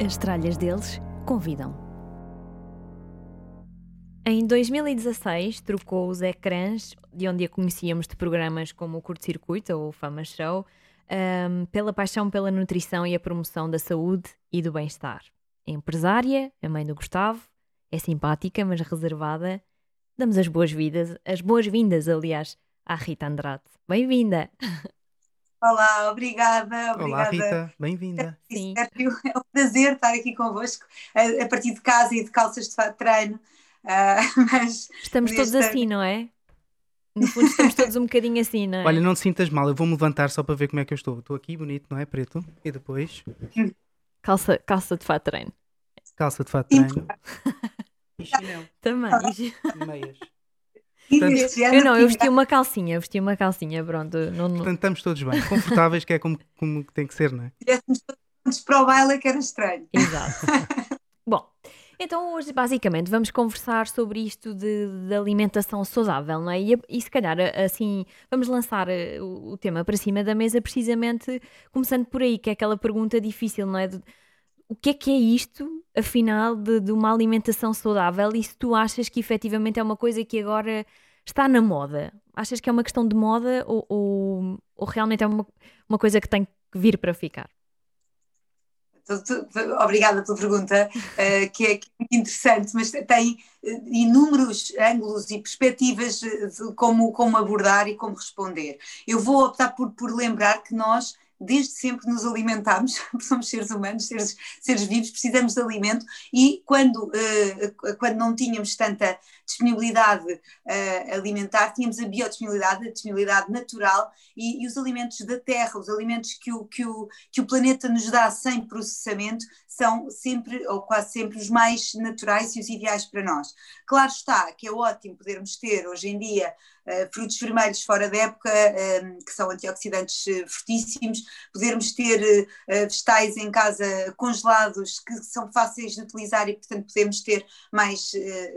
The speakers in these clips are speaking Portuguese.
As tralhas deles convidam. Em 2016, trocou os ecrãs, de onde a conhecíamos de programas como o Curto Circuito ou o Fama Show, um, pela paixão pela nutrição e a promoção da saúde e do bem-estar. É empresária, a mãe do Gustavo, é simpática, mas reservada. Damos as boas-vindas, as boas-vindas, aliás, à Rita Andrade. Bem-vinda! Olá, obrigada. obrigada. Olá, Rita, bem-vinda. Sim. É um prazer estar aqui convosco, a, a partir de casa e de calças de treino. Uh, mas estamos todos assim, não é? No fundo, estamos todos um bocadinho assim, não é? Olha, não te sintas mal, eu vou-me levantar só para ver como é que eu estou. Estou aqui, bonito, não é? Preto. E depois. Calça, calça de fato treino. Calça de fato treino. e chinelo. Também. E meias. Portanto, eu não, eu vesti uma calcinha, vesti uma calcinha, pronto. Não, não... Portanto, estamos todos bem, confortáveis, que é como, como tem que ser, não é? Se todos para o baile, que era estranho. Exato. Bom, então hoje basicamente vamos conversar sobre isto de, de alimentação saudável, não é? E, e, se calhar assim vamos lançar eh, o, o, tema para cima da mesa precisamente começando por aí, que é aquela pergunta difícil, não é? De, o que é que é isto, afinal, de, de, uma alimentação saudável e se tu achas que efetivamente é uma coisa que agora está na moda? Achas que é uma questão de moda ou, ou, ou realmente é uma, uma coisa que tem que vir para ficar? Obrigada pela pergunta, uh, que, é, é interessante, mas tem uh, inúmeros ângulos e perspectivas de como, como abordar e como responder. Eu vou optar por, por lembrar que nós desde sempre nos alimentamos, somos seres humanos, seres, seres vivos, precisamos de alimento e quando, uh, quando não tínhamos tanta disponibilidade uh, alimentar, tínhamos a biodisponibilidade, a disponibilidade natural e, e, os alimentos da terra, os alimentos que o, que, o, que o planeta nos dá sem processamento, são sempre, ou quase sempre, os mais naturais e os ideais para nós. Claro está que é ótimo podermos ter hoje em dia uh, frutos vermelhos fora da época, um, que são antioxidantes uh, fortíssimos, podermos ter uh, vegetais em casa congelados que são fáceis de utilizar e, portanto, podemos ter mais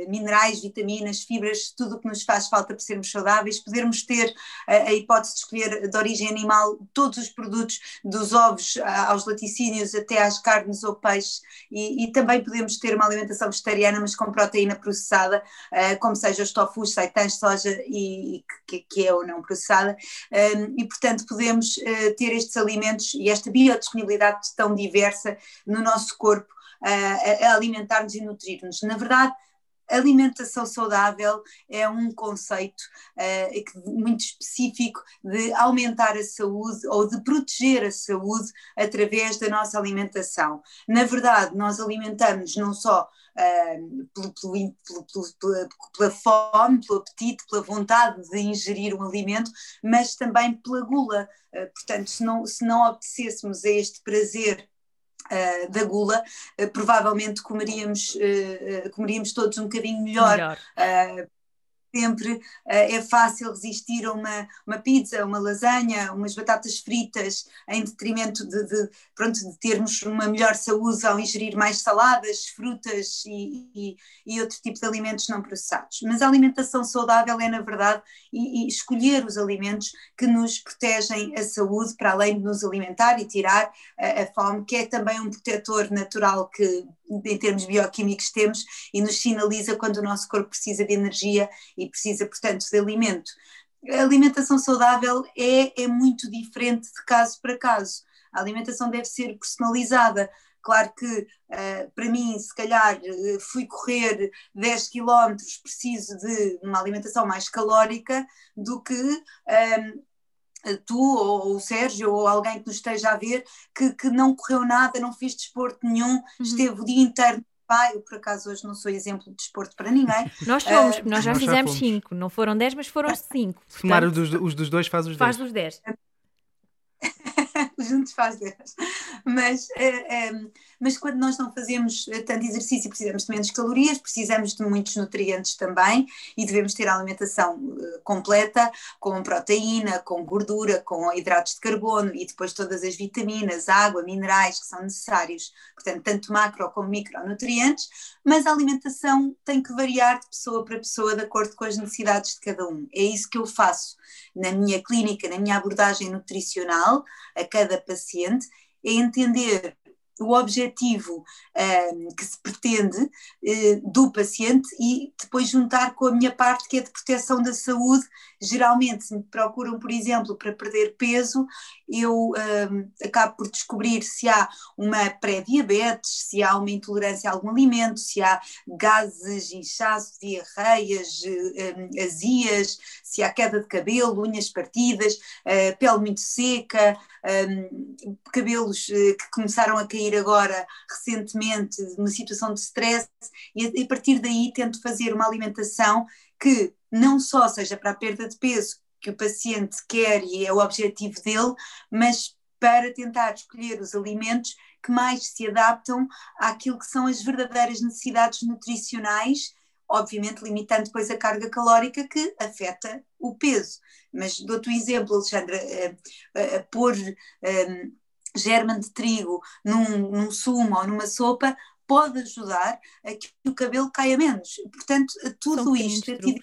minerais, vitaminas vitaminas, fibras, tudo o que nos faz falta para sermos saudáveis, podermos ter a, a hipótese de escolher de origem animal todos os produtos, dos ovos aos laticínios até às carnes ou peixes, e, e também podemos ter uma alimentação vegetariana, mas com proteína processada, uh, como seja os tofus, seitãs, soja, e, que, que, é ou não processada, um, e portanto podemos uh, ter estes alimentos e esta biodisponibilidade tão diversa no nosso corpo. Uh, a alimentar-nos e nutrir-nos. Na verdade, alimentação saudável é um conceito uh, muito específico de aumentar a saúde ou de proteger a saúde através da nossa alimentação. Na verdade, nós alimentamos não só Uh, pelo, pelo, pelo, pela, pela, fome, pelo apetite, pela vontade de ingerir um alimento, mas também pela gula. Uh, portanto, se não, se não obedecêssemos a este prazer Uh, da gula, uh, provavelmente comeríamos, uh, comeríamos todos um bocadinho melhor. melhor sempre uh, é fácil resistir a uma, uma pizza, uma lasanha, umas batatas fritas, em detrimento de, de, pronto, de termos uma melhor saúde ao ingerir mais saladas, frutas e, e, e outro tipo de alimentos não processados. Mas a alimentação saudável é, na verdade, e, e escolher os alimentos que nos protegem a saúde, para além de nos alimentar e tirar a, a fome, que é também um protetor natural que em termos bioquímicos temos e nos sinaliza quando o nosso corpo precisa de energia e precisa, portanto, de alimento. A alimentação saudável é, é muito diferente de caso para caso. A alimentação deve ser personalizada. Claro que uh, para mim, se calhar, uh, fui correr 10 km, preciso de uma alimentação mais calórica do que uh, tu ou o Sérgio ou alguém que nos esteja a ver que, que não correu nada, não fez desporto nenhum, uhum. esteve o dia inteiro pai, eu por acaso hoje não sou exemplo de desporto para ninguém. Nós fomos, uh, nós já nós fizemos 5, não foram 10, mas foram 5. Somar os dos, os dos dois faz os 10. Faz os 10. juntos faz 10. Mas, uh, mas quando nós não fazemos eh, tanto exercício, precisamos de menos calorias, precisamos de muitos nutrientes também e devemos ter a alimentação completa, com proteína, com gordura, com hidratos de carbono e depois todas as vitaminas, água, minerais que são necessários, portanto, tanto macro como micronutrientes, mas a alimentação tem que variar de pessoa para pessoa de acordo com as necessidades de cada um. É isso que eu faço na minha clínica, na minha abordagem nutricional a cada paciente, é entender o objetivo um, que se pretende uh, do paciente e depois juntar com a minha parte que é de proteção da saúde. Geralmente, se me procuram, por exemplo, para perder peso, eu um, acabo por descobrir se há uma pré-diabetes, se há uma intolerância a algum alimento, se há gases, inchaço, diarreias, um, azias, se há queda de cabelo, unhas partidas, uh, pele muito seca, um, cabelos uh, que começaram a cair agora recentemente, uma situação de stress, e a partir daí tento fazer uma alimentação que não só seja para a perda de peso que o paciente quer e é o objetivo dele, mas para tentar escolher os alimentos que mais se adaptam àquilo que são as verdadeiras necessidades nutricionais obviamente limitando depois a carga calórica que afeta o peso. Mas dou-te um exemplo, Alexandra, a, a, a pôr um, germe de trigo num, num sumo ou numa sopa pode ajudar a que o cabelo caia menos. Portanto, tudo isto tido em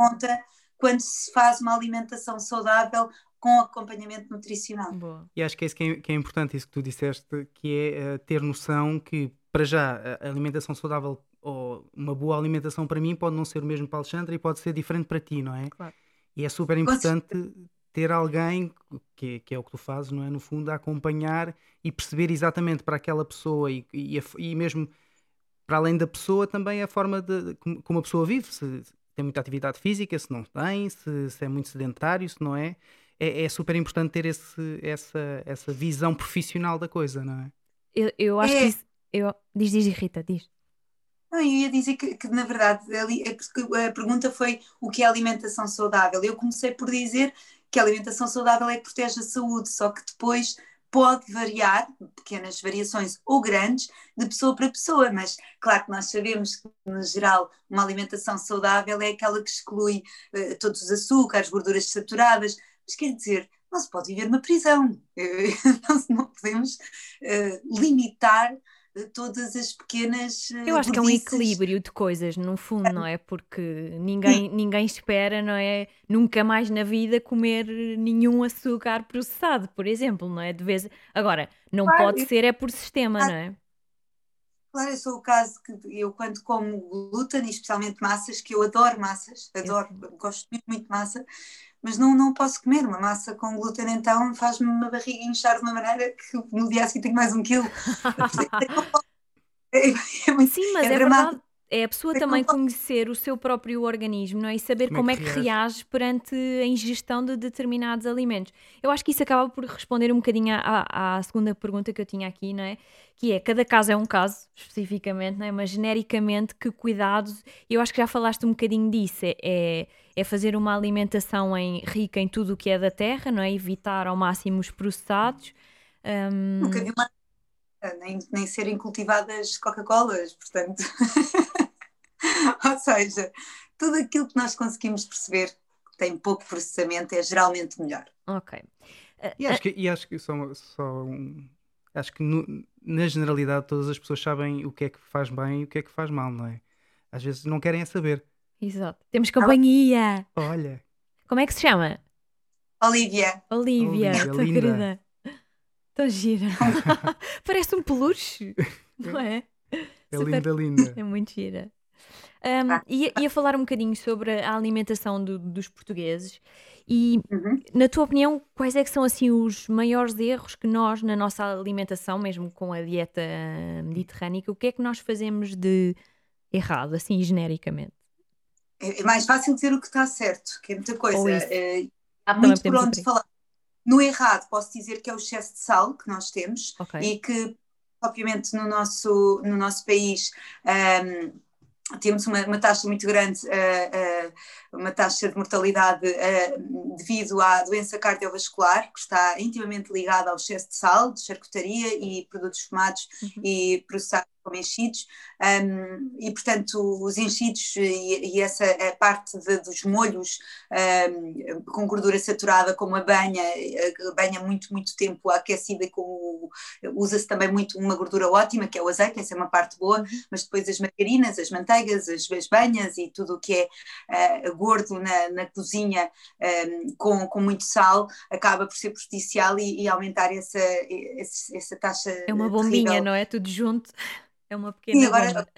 conta quando se faz uma alimentação saudável com acompanhamento nutricional. Boa. E acho que é isso que é, que é, importante, isso que tu disseste, que é uh, ter noção que, para já, a alimentação saudável ou uma boa alimentação para mim pode não ser o mesmo para a Alexandra e pode ser diferente para ti, não é? Claro. E é super importante ter alguém, que, que, é o que tu fazes, não é? No fundo, a acompanhar e perceber exatamente para aquela pessoa e, e, e mesmo para além da pessoa também a forma de como a pessoa vive, se tem muita atividade física, se não tem, se, se é muito sedentário, se não é. É, é super importante ter esse, essa, essa visão profissional da coisa, não é? Eu, eu acho é. que isso, eu, diz, diz, Rita, diz. Não, eu ia dizer que, que, na verdade, a, a pergunta foi o que é alimentação saudável. Eu comecei por dizer que a alimentação saudável é que protege a saúde, só que depois pode variar, pequenas variações ou grandes, de pessoa para pessoa, mas claro que nós sabemos que, no geral, uma alimentação saudável é aquela que exclui uh, todos os açúcares, gorduras saturadas, mas quer dizer, não se pode viver numa prisão, não, não podemos uh, limitar todas as pequenas. Eu acho que é um equilíbrio de coisas, no fundo, não é? Porque ninguém, ninguém espera, não é? Nunca mais na vida comer nenhum açúcar processado, por exemplo, não é? De vez. Agora, não claro, pode ser, é por sistema, não é? Claro, eu sou o caso que eu, quando como glúten, especialmente massas, que eu adoro massas, adoro, gosto muito, muito de massa, mas não, não posso comer uma massa com glúten, então faz-me uma barriga inchar de uma maneira que no dia seguinte tenho mais um quilo. é, é muito, Sim, mas é, é verdade. É a pessoa também conhecer o seu próprio organismo não é? e saber como, como é que, reage? reage perante a ingestão de determinados alimentos. Eu acho que isso acaba por responder um bocadinho à, à, segunda pergunta que eu tinha aqui, não é? Que é, cada caso é um caso, especificamente, não é? mas genericamente, que cuidados, eu acho que já falaste um bocadinho disso, é, é, é fazer uma alimentação em, rica em tudo o que é da terra, não é? Evitar ao máximo os processados. Um... Nunca vi uma nem, nem serem cultivadas Coca-Colas, portanto. Ou seja, tudo aquilo que nós conseguimos perceber que tem pouco processamento é geralmente melhor. Ok. Uh, e, acho que, e acho que só, só um, acho que no, na generalidade todas as pessoas sabem o que é que faz bem e o que é que faz mal, não é? Às vezes não querem é saber. Exato. Temos companhia. Olha. Como é que se chama? Olivia. Olivia, Olivia tua linda. querida. Tão gira. Parece um peluche, não é? É Super... linda, linda. É muito gira. Um, ah. ia, ia, falar um bocadinho sobre a alimentação do, dos portugueses e, uhum. na tua opinião, quais é que são assim os maiores erros que nós, na nossa alimentação, mesmo com a dieta mediterrânica, o que é que nós fazemos de errado, assim, genericamente? É, é mais fácil dizer o que está certo, que é muita coisa. É, há muito por onde falar. No errado, posso dizer que é o excesso de sal que nós temos okay. e que, obviamente, no nosso, no nosso país. Um, temos uma, uma, taxa muito grande, uh, uh, uma taxa de mortalidade uh, devido à doença cardiovascular, que está intimamente ligada ao excesso de sal, de charcutaria e produtos fumados uhum. e processados como enchidos, um, e portanto os enchidos e, e essa parte de, dos molhos um, com gordura saturada, como a banha, a banha muito, muito tempo aquecida, usa-se também muito uma gordura ótima, que é o azeite, essa é uma parte boa, uhum. mas depois as margarinas, as manteigas, as, as banhas e tudo o que é uh, gordo na, na cozinha um, com, com muito sal, acaba por ser prejudicial e, e aumentar essa, essa, essa taxa. É uma bombinha, terrível. não é? Tudo junto. É uma pequena. Sim, agora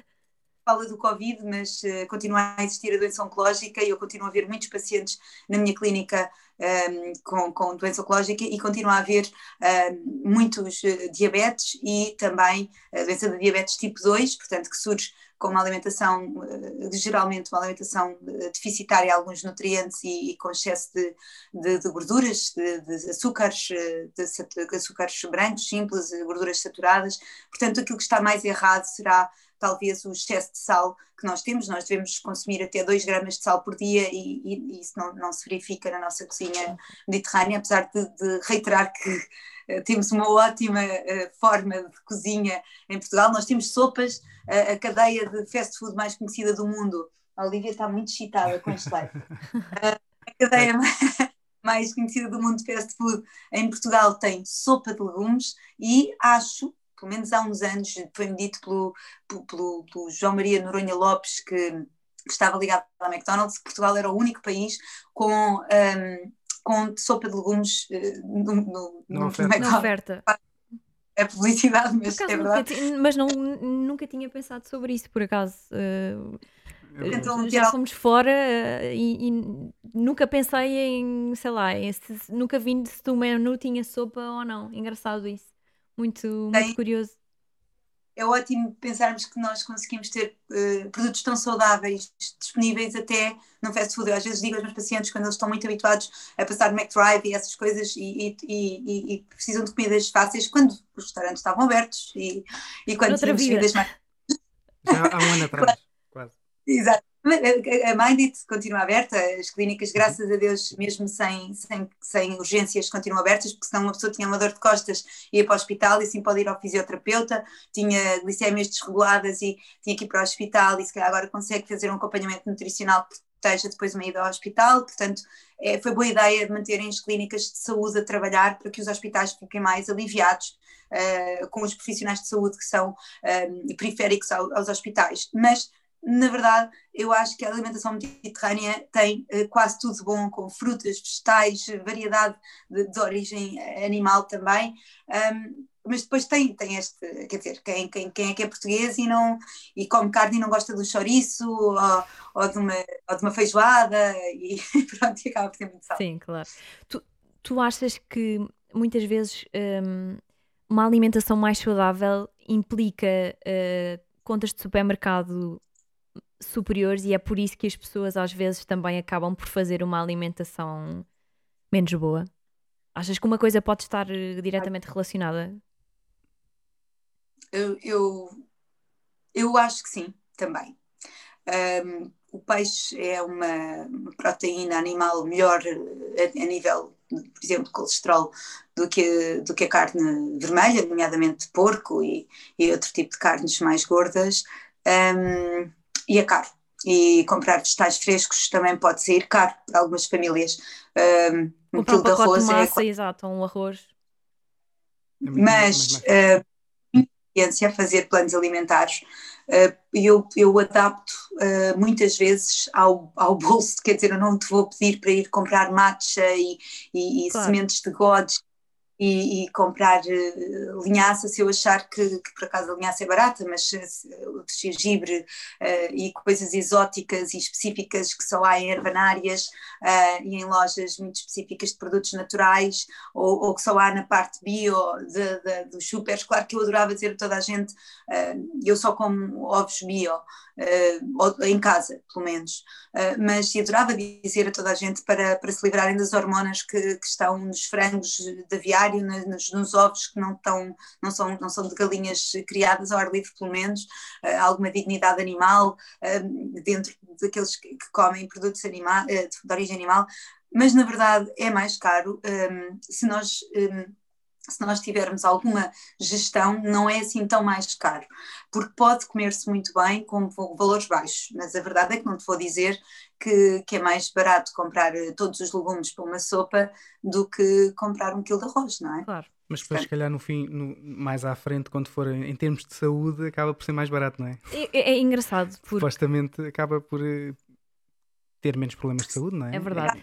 fala do Covid, mas uh, continua a existir a doença oncológica e eu continuo a ver muitos pacientes na minha clínica um, ehm, com, com doença oncológica e continua a haver um, ehm, muitos uh, diabetes e também a doença de diabetes tipo 2, portanto, que surge com uma alimentação, uh, geralmente uma alimentação deficitária em alguns nutrientes e, e com excesso de, de, de gorduras, de, de açúcares, de, açúcares brancos, simples, gorduras saturadas. Portanto, aquilo que está mais errado será talvez o excesso de sal que nós temos. Nós devemos consumir até 2 gramas de sal por dia e, e, e isso não, não, se verifica na nossa cozinha mediterrânea, apesar de, de reiterar que uh, temos uma ótima uh, forma de cozinha em Portugal. Nós temos sopas, uh, a cadeia de fast food mais conhecida do mundo. A Olivia está muito excitada com este live. a cadeia mais conhecida do mundo de fast food em Portugal tem sopa de legumes e acho pelo menos há uns anos, foi-me dito pelo, pelo, pelo, João Maria Noronha Lopes, que, que, estava ligado à McDonald's, que Portugal era o único país com, um, com sopa de legumes uh, no, no, no, oferta. oferta. É publicidade, mas é verdade. mas não, nunca tinha pensado sobre isso, por acaso. Uh, então, já fomos fora uh, e, e, nunca pensei em, sei lá, em, se, nunca vi se o menu tinha sopa ou não. Engraçado isso. Muito, muito curioso. É ótimo pensarmos que nós conseguimos ter uh, produtos tão saudáveis disponíveis até no fast food. Eu às vezes digo aos meus pacientes quando eles estão muito habituados a passar McDrive e essas coisas e, e, e, e precisam de comidas fáceis quando os restaurantes estavam abertos e, e quando tínhamos comidas mais. Já há um ano atrás, quase. Exato. A Mindit continua aberta, as clínicas, uhum. graças a Deus, mesmo sem, sem, sem urgências, continuam abertas, porque senão uma pessoa tinha uma dor de costas e ia para o hospital e assim pode ir ao fisioterapeuta, tinha glicémias desreguladas e tinha que ir para o hospital e se calhar agora consegue fazer um acompanhamento nutricional que proteja depois uma ida ao hospital, portanto é, foi boa ideia manterem as clínicas de saúde a trabalhar para que os hospitais fiquem mais aliviados uh, com os profissionais de saúde que são um, periféricos ao, aos hospitais, mas na verdade, eu acho que a alimentação mediterrânea tem uh, quase tudo bom, com frutas, vegetais, variedade de, de origem animal também. Um, mas depois tem, tem este, quer dizer, quem, quem, quem é que é português e, não, e come carne e não gosta do chouriço ou, ou, de, uma, ou de uma feijoada e pronto, e acaba por ter muito sal. Sim, claro. Tu, tu achas que muitas vezes um, uma alimentação mais saudável implica uh, contas de supermercado superiores e é por isso que as pessoas às vezes também acabam por fazer uma alimentação menos boa? Achas que uma coisa pode estar eh, diretamente relacionada? Eu, eu, eu acho que sim, também. Um, o peixe é uma, proteína animal melhor a, a, nível, por exemplo, de colesterol do que, do que a carne vermelha, nomeadamente porco e, e outro tipo de carnes mais gordas. Um, e é caro. E comprar vegetais frescos também pode sair caro para algumas famílias. Um, um quilo de arroz de é massa, é. Exato, um arroz. É mas uh, experiência a fazer planos alimentares. Uh, eu, eu adapto uh, muitas vezes ao, ao bolso, quer dizer, eu não te vou pedir para ir comprar matcha e, e, e claro. sementes de godes e, e comprar uh, linhaça se eu achar que, que, por acaso a linhaça é barata, mas uh, gengibre uh, e coisas exóticas e específicas que só há em herbanárias uh, e em lojas muito específicas de produtos naturais ou, ou que só há na parte bio de, de, dos supers. Claro que eu adorava dizer a toda a gente, eu só como ovos bio, uh, em casa, pelo menos. Uh, mas adorava dizer a toda a gente para, para se livrarem das hormonas que, que estão nos frangos de aviário, nos, nos, ovos que não, estão, não, são, não são de galinhas criadas ao ar livre, pelo menos, uh, alguma dignidade animal dentro daqueles que, que comem produtos anima de, de origem animal. Mas na verdade é mais caro um, se nós um, se nós tivermos alguma gestão, não é assim tão mais caro, porque pode comer-se muito bem com valores baixos, mas a verdade é que não te vou dizer que, que é mais barato comprar eh, todos os legumes para uma sopa do que comprar um quilo de arroz, não é? Claro. Mas depois, se calhar, no fim, no, mais à frente, quando for em termos de saúde, acaba por ser mais barato, não é? É, é, é engraçado. Porque... Supostamente acaba por uh, ter menos problemas de saúde, não é? É verdade.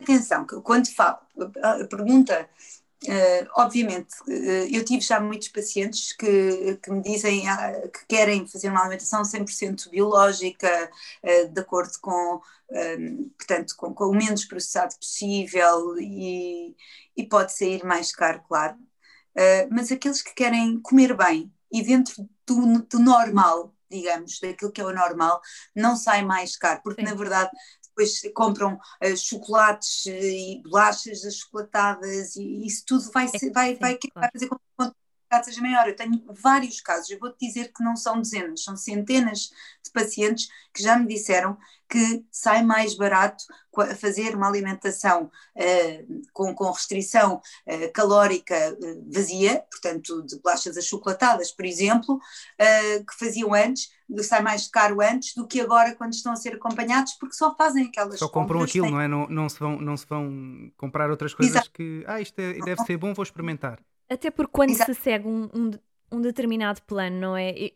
Atenção, que quando falo, a pergunta Uh, obviamente, uh, eu tive já muitos pacientes que, que me dizem uh, que querem fazer uma alimentação 100% biológica, de acordo com, portanto, com, com, o menos processado possível e, e pode sair mais caro, claro. mas aqueles que querem comer bem e dentro do, do normal, digamos, daquilo que é o normal, não sai mais caro, porque Sim. na verdade depois compram uh, chocolates uh, e bolachas achocolatadas e isso tudo vai, ser, vai, vai, vai fazer com que seja maior. Eu tenho vários casos, eu vou-te dizer que não são dezenas, são centenas de pacientes que já me disseram que sai mais barato fazer uma alimentação uh, com, com, restrição uh, calórica uh, vazia, portanto, de bolachas achocolatadas, por exemplo, que faziam antes, sai mais caro antes do que agora quando estão a ser acompanhados, porque só fazem aquelas Só compram aquilo, não é? Não, não, se vão, não se vão comprar outras coisas Exato. que, ah, isto é, deve ser bom, vou experimentar. Até porque quando Exato. se segue um, um, um, determinado plano, não é?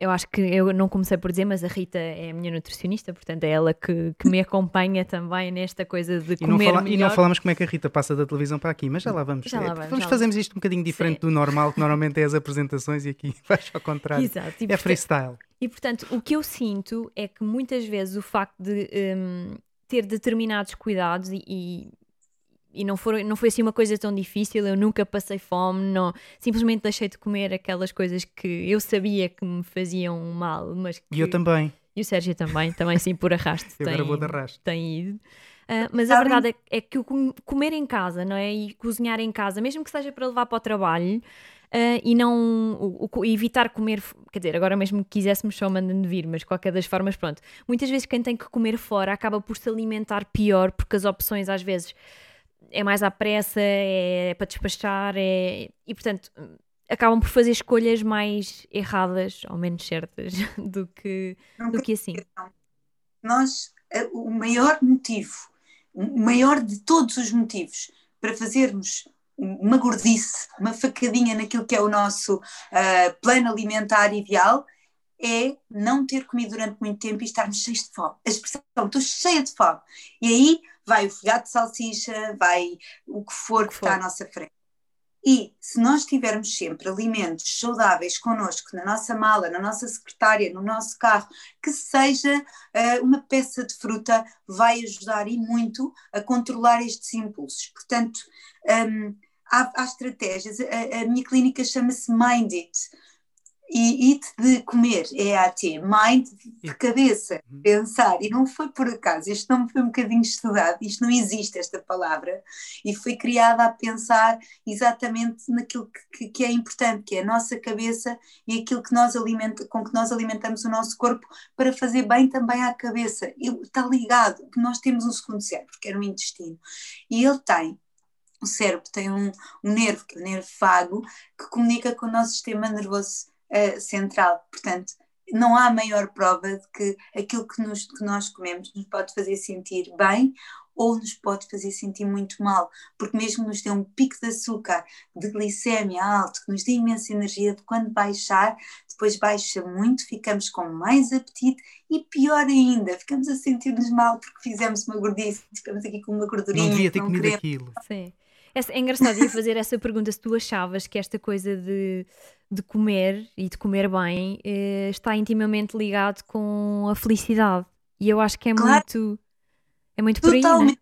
Eu acho que eu não comecei por dizer, mas a Rita é a minha nutricionista, portanto é ela que, que me acompanha também nesta coisa de comer e não fala, E não falamos como é que a Rita passa da televisão para aqui, mas já lá vamos. Já lá vamos, vamos fazermos isto um bocadinho diferente Sim. do normal, que normalmente é as apresentações e aqui vais ao contrário. Exato. E, é freestyle. E portanto, o que eu sinto é que muitas vezes o facto de um, ter determinados cuidados e, e e não, for, não foi assim uma coisa tão difícil, eu nunca passei fome, não, simplesmente deixei de comer aquelas coisas que eu sabia que me faziam mal, mas que, E eu também. E o Sérgio também, também sim por arrasto. eu tem, vou de arrasto. Tem ido. Uh, mas a verdade é, é, que comer em casa, não é? E cozinhar em casa, mesmo que seja para levar para o trabalho, Uh, e não o, o, evitar comer, quer dizer, agora mesmo que quiséssemos só mandando vir, mas qualquer das formas, pronto. Muitas vezes quem tem que comer fora acaba por se alimentar pior, porque as opções às vezes é mais à pressa, é para despachar, é... e portanto acabam por fazer escolhas mais erradas ou menos certas do que, do que assim. Nós, eh, o maior motivo, o maior de todos os motivos para fazermos uma gordice, uma facadinha naquilo que é o nosso uh, plano alimentar ideal é não ter comido durante muito tempo e estarmos cheios de fome. A expressão, estou cheia de fome. E aí vai o folhado de salsicha, vai o que for que está à nossa frente. E se nós tivermos sempre alimentos saudáveis connosco, na nossa mala, na nossa secretária, no nosso carro, que seja uh, uma peça de fruta, vai ajudar e muito a controlar estes impulsos. Portanto, um, há, há, estratégias. A, a minha clínica chama-se Mind It e it de comer, é t mind de cabeça, uhum. pensar, e não foi por acaso, este nome foi um bocadinho estudado, isto não existe esta palavra, e foi criada a pensar exatamente naquilo que, que é importante, que é a nossa cabeça e aquilo que nós alimenta, com que nós alimentamos o nosso corpo para fazer bem também à cabeça, ele está ligado, que nós temos um segundo cérebro, que é o intestino, e ele tem o cérebro tem um, um nervo, que é o nervo vago, que comunica com o nosso sistema nervoso uh, central. Portanto, não há maior prova de que aquilo que, nos, que nós comemos nos pode fazer sentir bem ou nos pode fazer sentir muito mal, porque mesmo nos dê um pico de açúcar, de glicémia alto, que nos dê imensa energia, de quando baixar, depois baixa muito, ficamos com mais apetite e pior ainda, ficamos a sentir-nos mal porque fizemos uma gordice, ficamos aqui com uma gordurinha. Não devia ter comido queremos. aquilo. Sim. É engraçado ia fazer essa pergunta se tu achavas que esta coisa de, de comer e de comer bem eh, está intimamente ligado com a felicidade. E eu acho que é claro. muito é muito por aí, não é?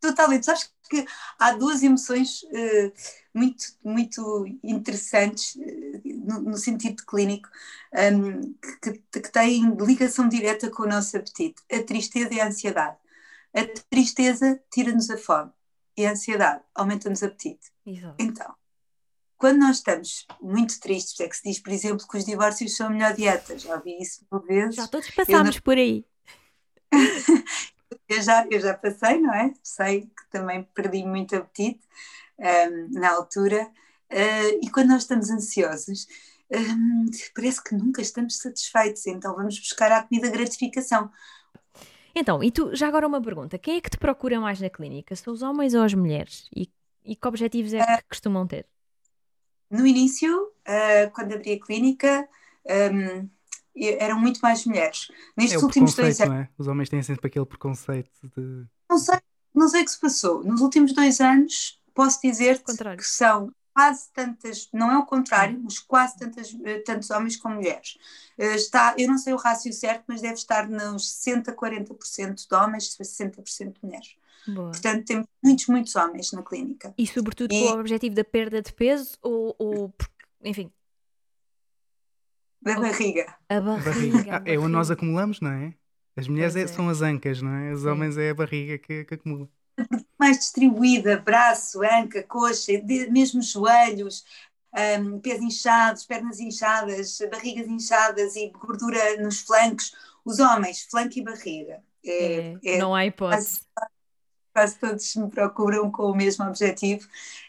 Totalmente. Sabes que há duas emoções uh, muito, muito interessantes uh, no, no, sentido clínico um, que, que, têm ligação direta com o nosso apetite: a tristeza e a ansiedade. A tristeza tira-nos a fome e a ansiedade aumenta-nos o apetite. Exato. Então, quando nós estamos muito tristes, é que se diz, por exemplo, que os divórcios são a melhor dieta. Já ouvi isso uma vez. Já todos passámos não... por aí. eu, já, eu já passei, não é? Sei que também perdi muito apetite um, na altura. Uh, e quando nós estamos ansiosos, um, parece que nunca estamos satisfeitos, então vamos buscar a comida gratificação. Então, e tu, já agora uma pergunta: quem é que te procura mais na clínica? São os homens ou as mulheres? E, e que objetivos é que uh, costumam ter? No início, uh, quando abri a clínica, um, eram muito mais mulheres. Nestes é últimos dois anos. É? Os homens têm sempre aquele preconceito de. Não sei, não sei o que se passou. Nos últimos dois anos, posso dizer que são quase tantas, não é o contrário, mas quase tantas, eh, tantos homens como mulheres. Uh, está, eu não sei o rácio certo, mas deve estar nos 60, 40% de homens, 60% de mulheres. Boa. Portanto, temos muitos, muitos homens na clínica. E sobretudo e... com o objetivo da perda de peso ou, ou enfim... Da barriga. A barriga. Ah, é onde nós acumulamos, não é? As mulheres é, é. são as ancas, não é? Os homens é a barriga que, que acumula. Mais distribuída, braço, anca, coxa, mesmo joelhos, um, pés inchados, pernas inchadas, barrigas inchadas e gordura nos flancos. Os homens, flanco e barriga. É, é, não há hipótese. Quase, quase todos me procuram com o mesmo objetivo,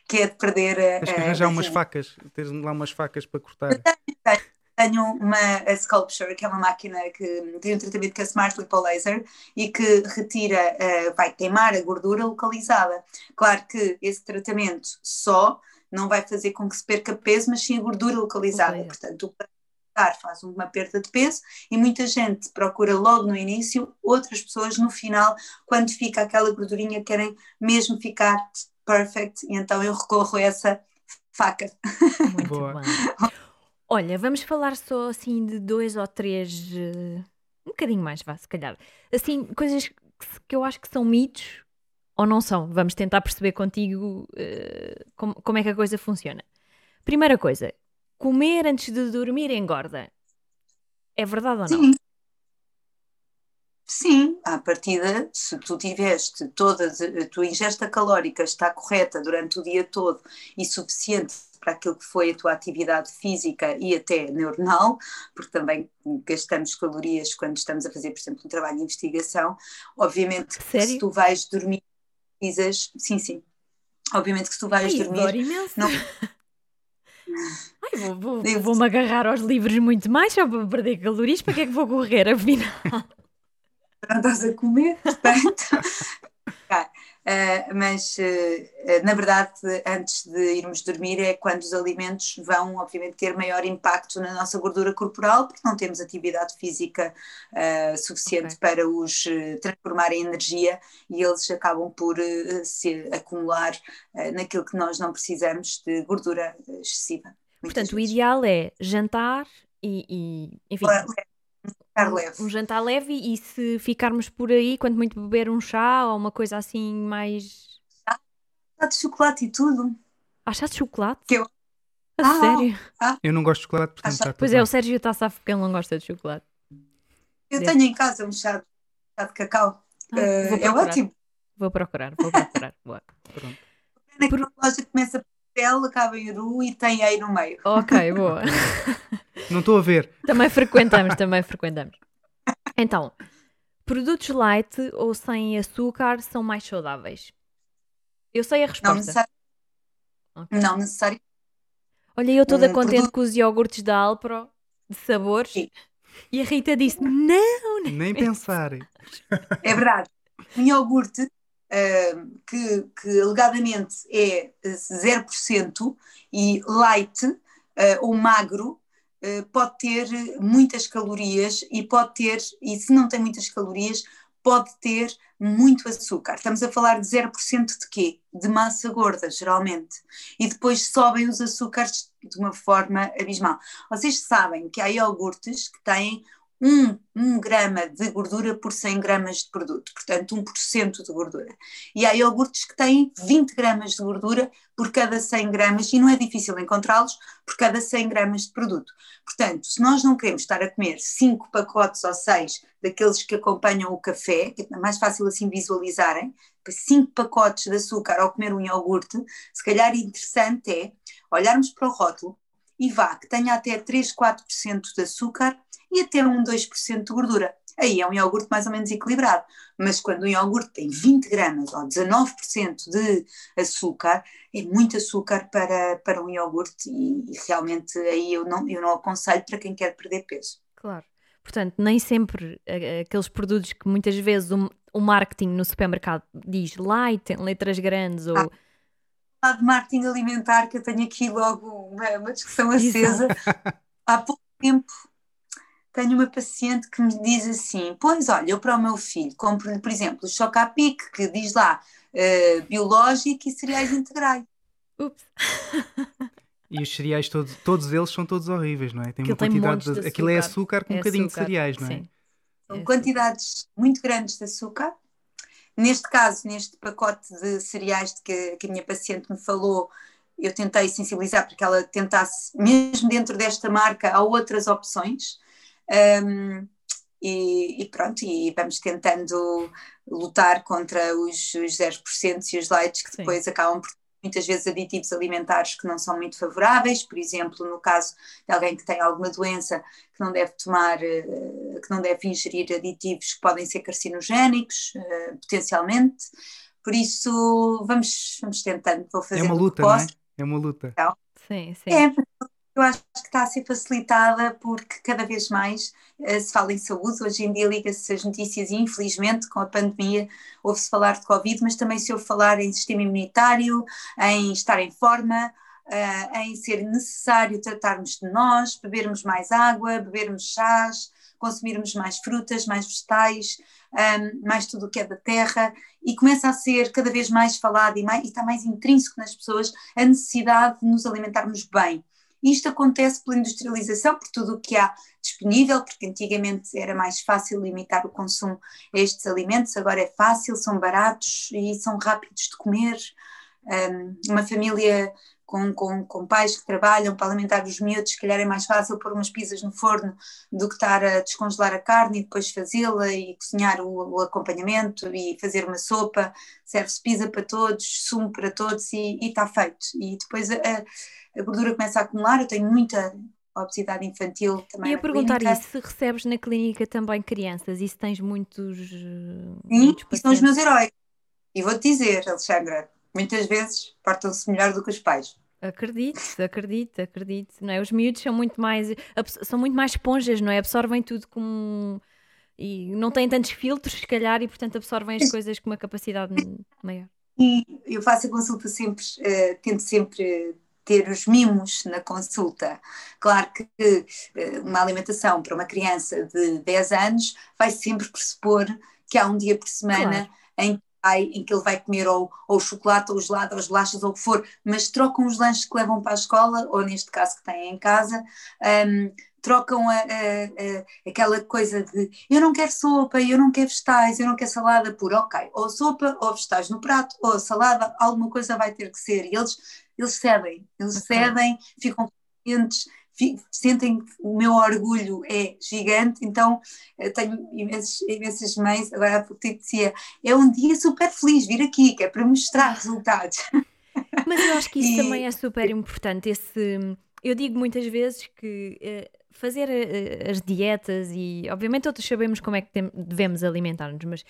que é de perder a. Tens que arranjar umas facas, tens lá umas facas para cortar. Eu tenho, tenho uma a Sculpture, que é uma máquina que tem um tratamento que é Smart Lipo Laser e que retira, uh, vai queimar a gordura localizada. Claro que esse tratamento só não vai fazer com que se perca peso, mas sim a gordura localizada. Okay. Portanto, faz uma perda de peso e muita gente procura logo no início, outras pessoas no final, quando fica aquela gordurinha, querem mesmo ficar perfect e então eu recorro a essa faca. Muito Boa. bem. Olha, vamos falar só assim de dois ou três, uh, um bocadinho mais, vá, se calhar. Assim, coisas que, que eu acho que são mitos ou não são. Vamos tentar perceber contigo uh, como, como é que a coisa funciona. Primeira coisa, comer antes de dormir engorda. É verdade ou não? Sim. Sim, à partida, se tu tiveste toda a tua ingesta calórica está correta durante o dia todo e suficiente para aquilo que foi a tua atividade física e até neuronal, porque também gastamos calorias quando estamos a fazer, por exemplo, um trabalho de investigação. Obviamente, Sério? se tu vais dormir, precisas. Sim, sim. Obviamente que se tu vais Ai, dormir. Não, Ai, vou, vou, vou-me agarrar aos livros muito mais só para perder calorias. Para que é que vou correr, afinal? Não estás a comer, portanto. Uh, mas uh, na verdade, antes de irmos dormir, é quando os alimentos vão, obviamente, ter maior impacto na nossa gordura corporal, porque não temos atividade física uh, suficiente okay. para os transformar em energia e eles acabam por se acumular naquilo que nós não precisamos de gordura excessiva. Portanto, vezes. o ideal é jantar e, e enfim. Jantar leve. Um jantar leve e se ficarmos por aí, quanto muito beber um chá ou uma coisa assim mais. Chá de chocolate e tudo. Ah, chá de chocolate? Que eu... A ah, sério? Ah. Eu não gosto de chocolate, portanto ah, Pois é, o Sérgio está safo porque ele não gosta de chocolate. Eu Deve. tenho em casa um chá de, chá de cacau. Ah, uh, é ótimo. Vou procurar, vou procurar. Boa. Pronto. É que a loja começa por L, acaba em Uru e tem aí no meio. Ok, boa. Não estou a ver. Também frequentamos, também frequentamos. Então, produtos light ou sem açúcar são mais saudáveis? Eu sei a resposta. Não necessário. Okay. Não necessário. Olha, eu toda um, contente produto... com os iogurtes da Alpro de sabores. Sim. E a Rita disse: não, nem, nem pensar. É verdade. Um iogurte uh, que, que alegadamente é 0% e light uh, ou magro pode ter muitas calorias e pode ter, e se não tem muitas calorias, pode ter muito açúcar. Estamos a falar de 0% de quê? De massa gorda, geralmente. E depois sobem os açúcares de uma forma abismal. Vocês sabem que há iogurtes que têm 1, 1 grama de gordura por 100 gramas de produto, portanto 1% de gordura. E há iogurtes que têm 20 gramas de gordura por cada 100 gramas, e não é difícil encontrá-los por cada 100 gramas de produto. Portanto, se nós não queremos estar a comer 5 pacotes ou 6 daqueles que acompanham o café, que é mais fácil assim visualizarem, 5 pacotes de açúcar ao comer um iogurte, se calhar interessante é olharmos para o rótulo e vá, que tenha até 3, 4% de açúcar e até um 2% de gordura. Aí é um iogurte mais ou menos equilibrado. Mas quando um iogurte tem 20 gramas ou 19% de açúcar, é muito açúcar para, para um iogurte e, e, realmente aí eu não, eu não aconselho para quem quer perder peso. Claro. Portanto, nem sempre aqueles produtos que muitas vezes o, o marketing no supermercado diz light, em letras grandes ou. Ah, de marketing alimentar, que eu tenho aqui logo uma, uma discussão acesa. Há pouco tempo tenho uma paciente que me diz assim: Pois, olha, eu para o meu filho compro-lhe, por exemplo, o Chocapic, que diz lá uh, biológico e cereais integrais. Ups. E os cereais, todos, todos eles são todos horríveis, não é? Tem uma quantidade de, de Aquilo é açúcar com é um bocadinho açúcar, de cereais, não é? Sim. São é quantidades muito grandes de açúcar. Neste caso, neste pacote de cereais de que, que a minha paciente me falou, eu tentei sensibilizar para que ela tentasse, mesmo dentro desta marca, há outras opções. Um, e, e, pronto, e vamos tentando lutar contra os, os 0% e os leites que depois Sim. acabam por muitas vezes aditivos alimentares que não são muito favoráveis, por exemplo, no caso de alguém que tem alguma doença que não deve tomar, eh, que não deve ingerir aditivos que podem ser carcinogénicos, eh, potencialmente. Por isso, vamos, vamos tentando, vou fazer É uma luta, não é? É uma luta. Então, sim, sim. É, eu acho que está a ser facilitada porque cada vez mais uh, se fala em saúde. Hoje em dia liga-se as notícias e, infelizmente, com a pandemia, ouve-se falar de Covid, mas também se ouve falar em sistema imunitário, em estar em forma, uh, em ser necessário tratarmos de nós, bebermos mais água, bebermos chás, consumirmos mais frutas, mais vegetais, um, ehm, mais tudo o que é da terra, e começa a ser cada vez mais falado e, mais, e está mais intrínseco nas pessoas a necessidade de nos alimentarmos bem isto acontece pela industrialização, por tudo o que há disponível, porque antigamente era mais fácil limitar o consumo a estes alimentos, agora é fácil, são baratos e são rápidos de comer. uma família com, com, com, pais que trabalham para alimentar os miúdos, se calhar é mais fácil pôr umas pizzas no forno do que estar a descongelar a carne e depois fazê-la e cozinhar o, o, acompanhamento e fazer uma sopa, serve-se pizza para todos, sumo para todos e, está feito. E depois a, a gordura começa a acumular, eu tenho muita obesidade infantil também. E a perguntar clínica. isso, se recebes na clínica também crianças e se tens muitos. Sim, muitos são os meus heróis. E vou-te dizer, Alexandra, muitas vezes portam-se melhor do que os pais. Acredito, acredito, acredito. Não é? Os miúdos são muito mais são muito mais esponjas, não é? Absorvem tudo com e não têm tantos filtros, se calhar, e portanto absorvem as coisas com uma capacidade maior. E eu faço a consulta sempre, uh, tento sempre ter os mimos na consulta. Claro que uh, uma alimentação para uma criança de 10 anos vai sempre pressupor que há um dia por semana claro. em vai, em que ele vai comer ou, ou chocolate, ou gelado, ou bolachas, ou o que for, mas trocam os lanches que levam para a escola, ou neste caso que têm em casa, um, trocam a, a, a, aquela coisa de eu não quero sopa, eu não quero vegetais, eu não quero salada por ok, ou sopa, ou vegetais no prato, ou salada, alguma coisa vai ter que ser. E eles, eles cedem, eles cedem, ficam contentes sentem o meu orgulho é gigante, então tenho imensos, imensas mães, agora há pouco te dizia, é um dia super feliz vir aqui, que é para mostrar resultados. Mas eu acho que isso e... também é super importante, esse, eu digo muitas vezes que uh, fazer uh, as dietas e obviamente todos sabemos como é que devemos alimentar-nos, mas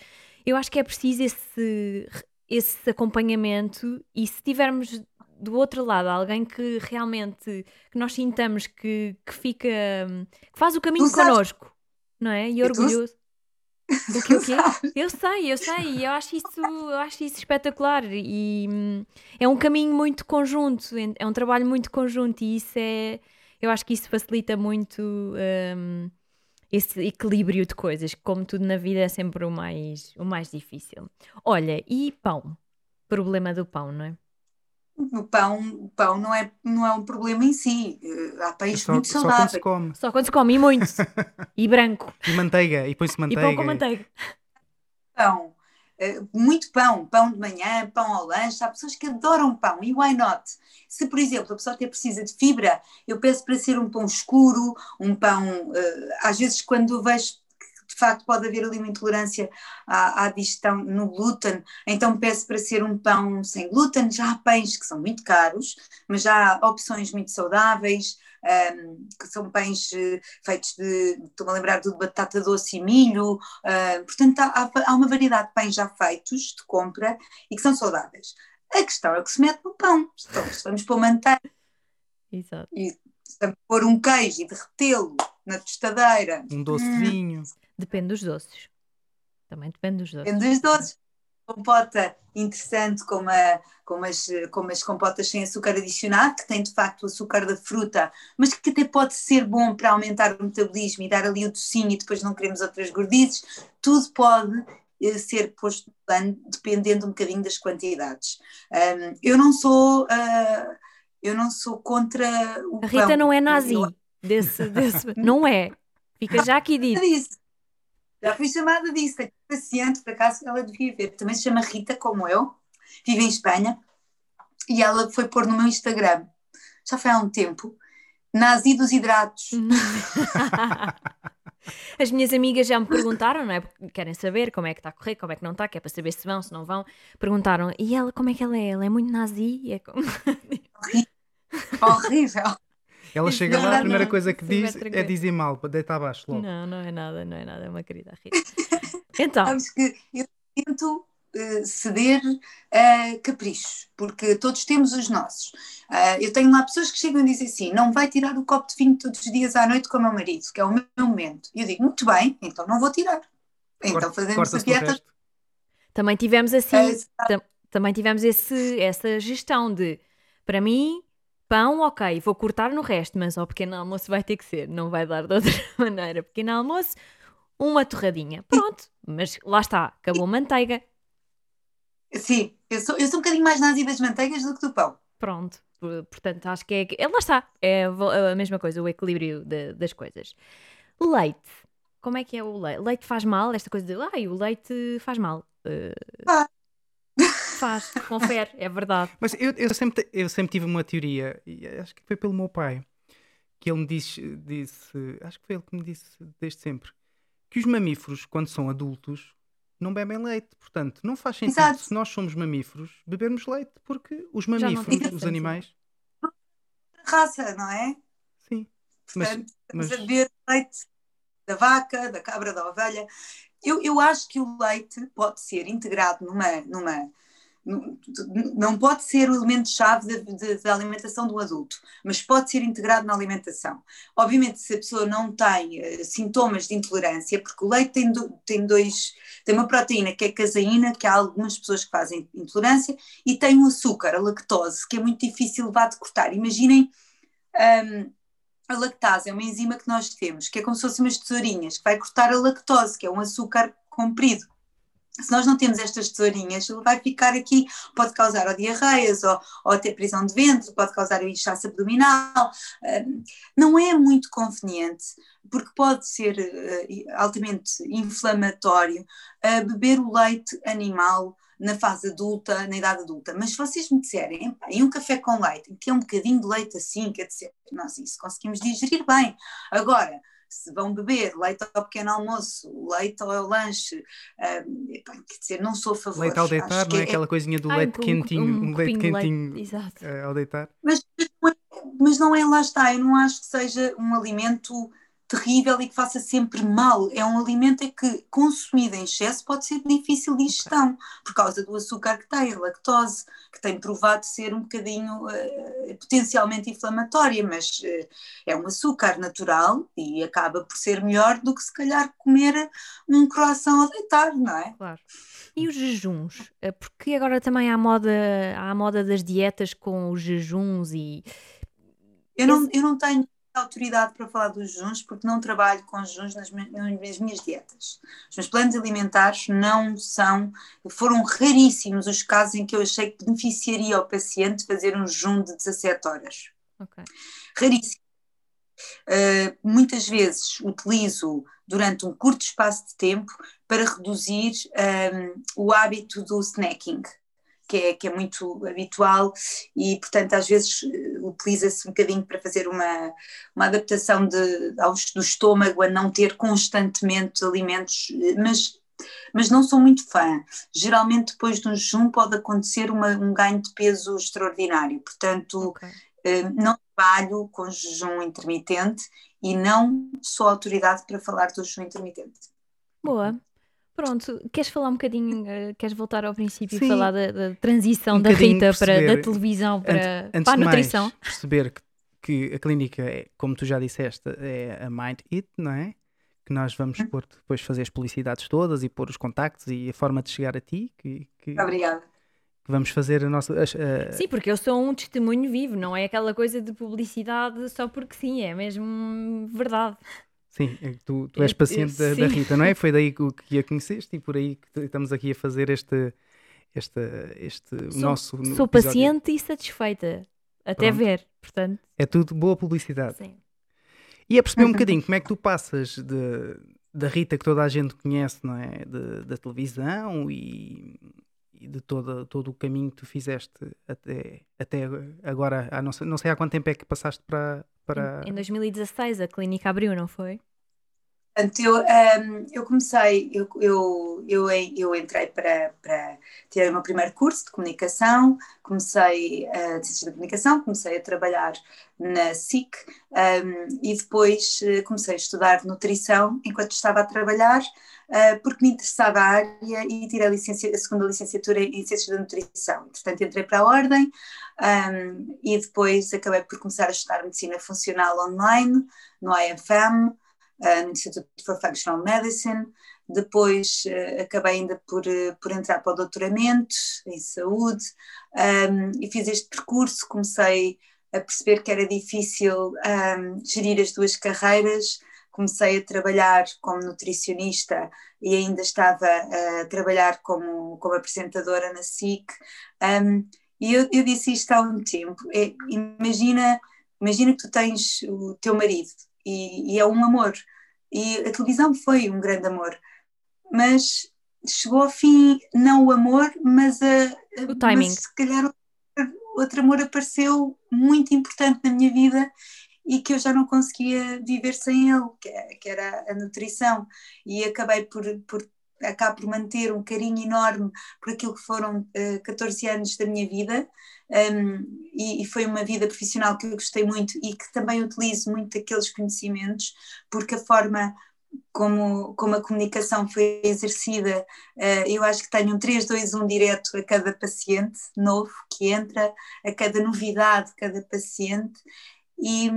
eu acho que é preciso esse, esse acompanhamento e se tivermos do outro lado, alguém que realmente que nós sintamos que, que fica que faz o caminho connosco, não é? E orgulhoso. O que, o quê? Eu sei, eu sei, eu acho isso, eu acho isso espetacular e hum, é um caminho muito conjunto, é um trabalho muito conjunto e isso é, eu acho que isso facilita muito um, esse equilíbrio de coisas, como tudo na vida é sempre o mais, o mais difícil. Olha, e pão? Problema do pão, não é? O pão, o pão não, é, não é um problema em si. Uh, há pães só, muito só quando saudáveis. se come. Só quando se come, e muito. e branco. E manteiga, e põe-se E manteiga. pão com manteiga. Pão, uh, muito pão, pão de manhã, pão ao lanche. Há pessoas que adoram pão e why not? Se, por exemplo, a pessoa até precisa de fibra, eu peço para ser um pão escuro, um pão. uh, às vezes, quando vejo facto pode haver ali uma intolerância à, à digestão no glúten, então peço para ser um pão sem glúten. Já há pães que são muito caros, mas já há opções muito saudáveis. um, que são pães eh, feitos de, estou-me a lembrar de batata doce e milho, uh, portanto há, há- uma variedade de pães já feitos de compra e que são saudáveis. A questão é o que se mete no pão. Então, se vamos pôr manteiga, Exato. se vamos pôr um queijo e derretê-lo na tostadeira, Um doce de Hum. vinho. Depende dos doces. Também depende dos doces. Depende dos doces. Compota interessante como, a- como as, como as compotas sem açúcar adicionado, que tem de facto o açúcar da fruta, mas que até pode ser bom para aumentar o metabolismo e dar ali o docinho e depois não queremos outras gordices. Tudo pode eh, ser posto no plano dependendo um bocadinho das quantidades. Ahm, eu não sou. ah, eu não sou contra o A Rita pão. não é nazi. Eu- Desse, desse... Não é. Fica já aqui dito. Já fui chamada disso. Um paciente, por acaso, ela devia ver. Também se chama Rita, como eu. Vive em Espanha. E ela foi pôr no meu Instagram. Já foi há um tempo. Nazi dos hidratos. As minhas amigas já me perguntaram, não é? Porque querem saber como é que está a correr, como é que não está, que é para saber se vão, se não vão. Perguntaram, e ela, como é que ela é? Ela é muito nazi? É como... Horrível. Ela chega não lá, a primeira nada, coisa que diz é tranquilo. dizer-mal, deita abaixo logo. Não, não é nada, não é nada, é uma querida Rita. Então, Sabes que eu tento eh, ceder a caprichos, porque todos temos os nossos. Ah, eu tenho lá pessoas que chegam e dizem assim: não vai tirar o copo de vinho todos os dias à noite com o meu marido, que é o meu momento. E eu digo: muito bem, então não vou tirar. Então Corta- fazemos a dieta. também tivemos assim, tam- também tivemos esse, essa gestão de, para mim, pão, ok, vou cortar no resto, mas ao pequeno almoço vai ter que ser, não vai dar de outra maneira. Pequeno almoço, uma torradinha, pronto, mas lá está, acabou a manteiga, Sim, eu sou, eu sou um bocadinho mais nazi das manteigas do que do pão. pronto. Por- Portanto, acho que é, é- lá está, é a mesma coisa, o equilíbrio de- das coisas. Leite, como é que é o leite? Leite faz mal? Esta coisa de, ai, o leite faz mal. Eh, Faz. Faz, confere, é verdade. Mas eu, eu sempre, eu sempre tive uma teoria, e acho que foi pelo meu pai, que ele me disse, disse, acho que foi ele que me disse desde sempre, que os mamíferos, quando são adultos, não bebem leite. Portanto, não faz sentido, Exato. se nós somos mamíferos, bebermos leite, porque os mamíferos, os animais, Raça, não é? sim. Mas- Portanto, estamos mas- a beber leite da vaca, da cabra, da ovelha. Eu, eu acho que o leite pode ser integrado numa. numa num- não pode ser o elemento-chave da- alimentação do adulto, mas pode ser integrado na alimentação. Obviamente, se a pessoa não tem eh, sintomas de intolerância, porque o leite tem, do- tem dois, tem uma proteína que é caseína, que há algumas pessoas que fazem intolerância, e tem o açúcar, a lactose, que é muito difícil levar de cortar. Imaginem hum, a lactase é uma enzima que nós temos, que é como se fossem umas tesourinhas, que vai cortar a lactose, que é um açúcar comprido. Se nós não temos estas tesourinhas, vai ficar aqui, pode causar ou diarreias, ou, ou até prisão de ventre, pode causar o inchaço abdominal. Hum, Não é muito conveniente, porque pode ser eh, altamente inflamatório, eh, beber o leite animal na fase adulta, na idade adulta. Mas se vocês me disserem, "Epá, e um café com leite, que é um bocadinho de leite assim, quer dizer, nós isso conseguimos digerir bem. Agora, se vão beber leite ao pequeno almoço, leite ao lanche, epá, quer dizer, não sou a favor. Leite ao deitar, que não é é- aquela coisinha do Ai, leite um- quentinho, um um, leite leite, quentinho exato. eh, ao deitar. Mas, não é- mas não é, lá está, eu não acho que seja um alimento terrível e que faça sempre mal. É um alimento é que, consumido em excesso, pode ser difícil de digestão, por causa do açúcar que tem, a lactose, que tem provado ser um bocadinho eh, potencialmente inflamatória, mas eh, é um açúcar natural e acaba por ser melhor do que se calhar comer um croissant ao deitar, não é? Claro. E os jejuns? Eh, Porque agora também há a moda, há a moda das dietas com os jejuns e Eu não, eu não tenho autoridade para falar dos jejuns porque não trabalho com jejuns nas, nas, minhas dietas. Os meus planos alimentares não são, foram raríssimos os casos em que eu achei que beneficiaria ao paciente fazer um jejum de 17 horas. Okay. Raríssimo. Uh, muitas vezes utilizo durante um curto espaço de tempo para reduzir um, o hábito do snacking que é, que é muito habitual e, portanto, às vezes eh, utiliza-se um bocadinho para fazer uma, uma adaptação de, do estômago a não ter constantemente alimentos, eh, mas mas não sou muito fã. Geralmente, depois de um jejum, pode acontecer uma, um ganho de peso extraordinário. Portanto, okay. eh, não trabalho com jejum intermitente e não sou autoridade para falar do jejum intermitente. Boa. Pronto, queres falar um bocadinho, uh, queres voltar ao princípio Sim, e falar da, da transição um da Rita para, da televisão para, antes, para a nutrição? Mais, perceber que, que, a clínica, é, como tu já disseste, é a Mind It, não é? Que nós vamos hum. pôr depois fazer as publicidades todas e pôr os contactos e a forma de chegar a ti. Que, que, Obrigada. Vamos fazer a nossa. A, a... Sim, porque eu sou um testemunho vivo, não é aquela coisa de publicidade só porque sim, é mesmo verdade. Sim, é tu, tu és paciente da, da, Rita, não é? Foi daí que, a conheceste e por aí que estamos aqui a fazer este, este, este sou, nosso. Sou episódio. paciente e satisfeita, até Pronto. ver, portanto. É tudo boa publicidade. Sim. E é perceber um bocadinho como é que tu passas de, da Rita que toda a gente conhece, não é? De, da televisão e, de todo, todo o caminho que tu fizeste até, até agora. não, sei, não sei há quanto tempo é que passaste para, para... Em 2016 a clínica abriu, não foi? Portanto, eu, um, eu comecei, eu, eu, eu, eu entrei para, para ter o meu primeiro curso de comunicação, comecei a de ciência da comunicação, comecei a trabalhar na SIC um, e depois eh, comecei a estudar nutrição enquanto estava a trabalhar, uh, porque me interessava a área e tirei a, a segunda licenciatura em Ciências da Nutrição. Portanto, entrei para a Ordem um, e depois acabei por começar a estudar Medicina Funcional online no IFM, uh, no Institute for Functional Medicine, depois uh, acabei ainda por, uh, por entrar para o doutoramento em saúde um, e fiz este percurso, comecei a perceber que era difícil um, gerir as duas carreiras, comecei a trabalhar como nutricionista e ainda estava a trabalhar como, como apresentadora na SIC um, e eu, eu, disse isto há um tempo, é, imagina, imagina que tu tens o teu marido e, e é um amor. E a televisão foi um grande amor, mas chegou ao fim não o amor, mas a, o timing. Mas se calhar outro amor apareceu muito importante na minha vida e que eu já não conseguia viver sem ele, que, é, que era a nutrição. E acabei por, por acabo por manter um carinho enorme por aquilo que foram uh, eh, 14 anos da minha vida um, e, e, foi uma vida profissional que eu gostei muito e que também utilizo muito daqueles conhecimentos porque a forma como, como a comunicação foi exercida, uh, eu acho que tenho um 3, 2, 1 direto a cada paciente novo que entra, a cada novidade de cada paciente e,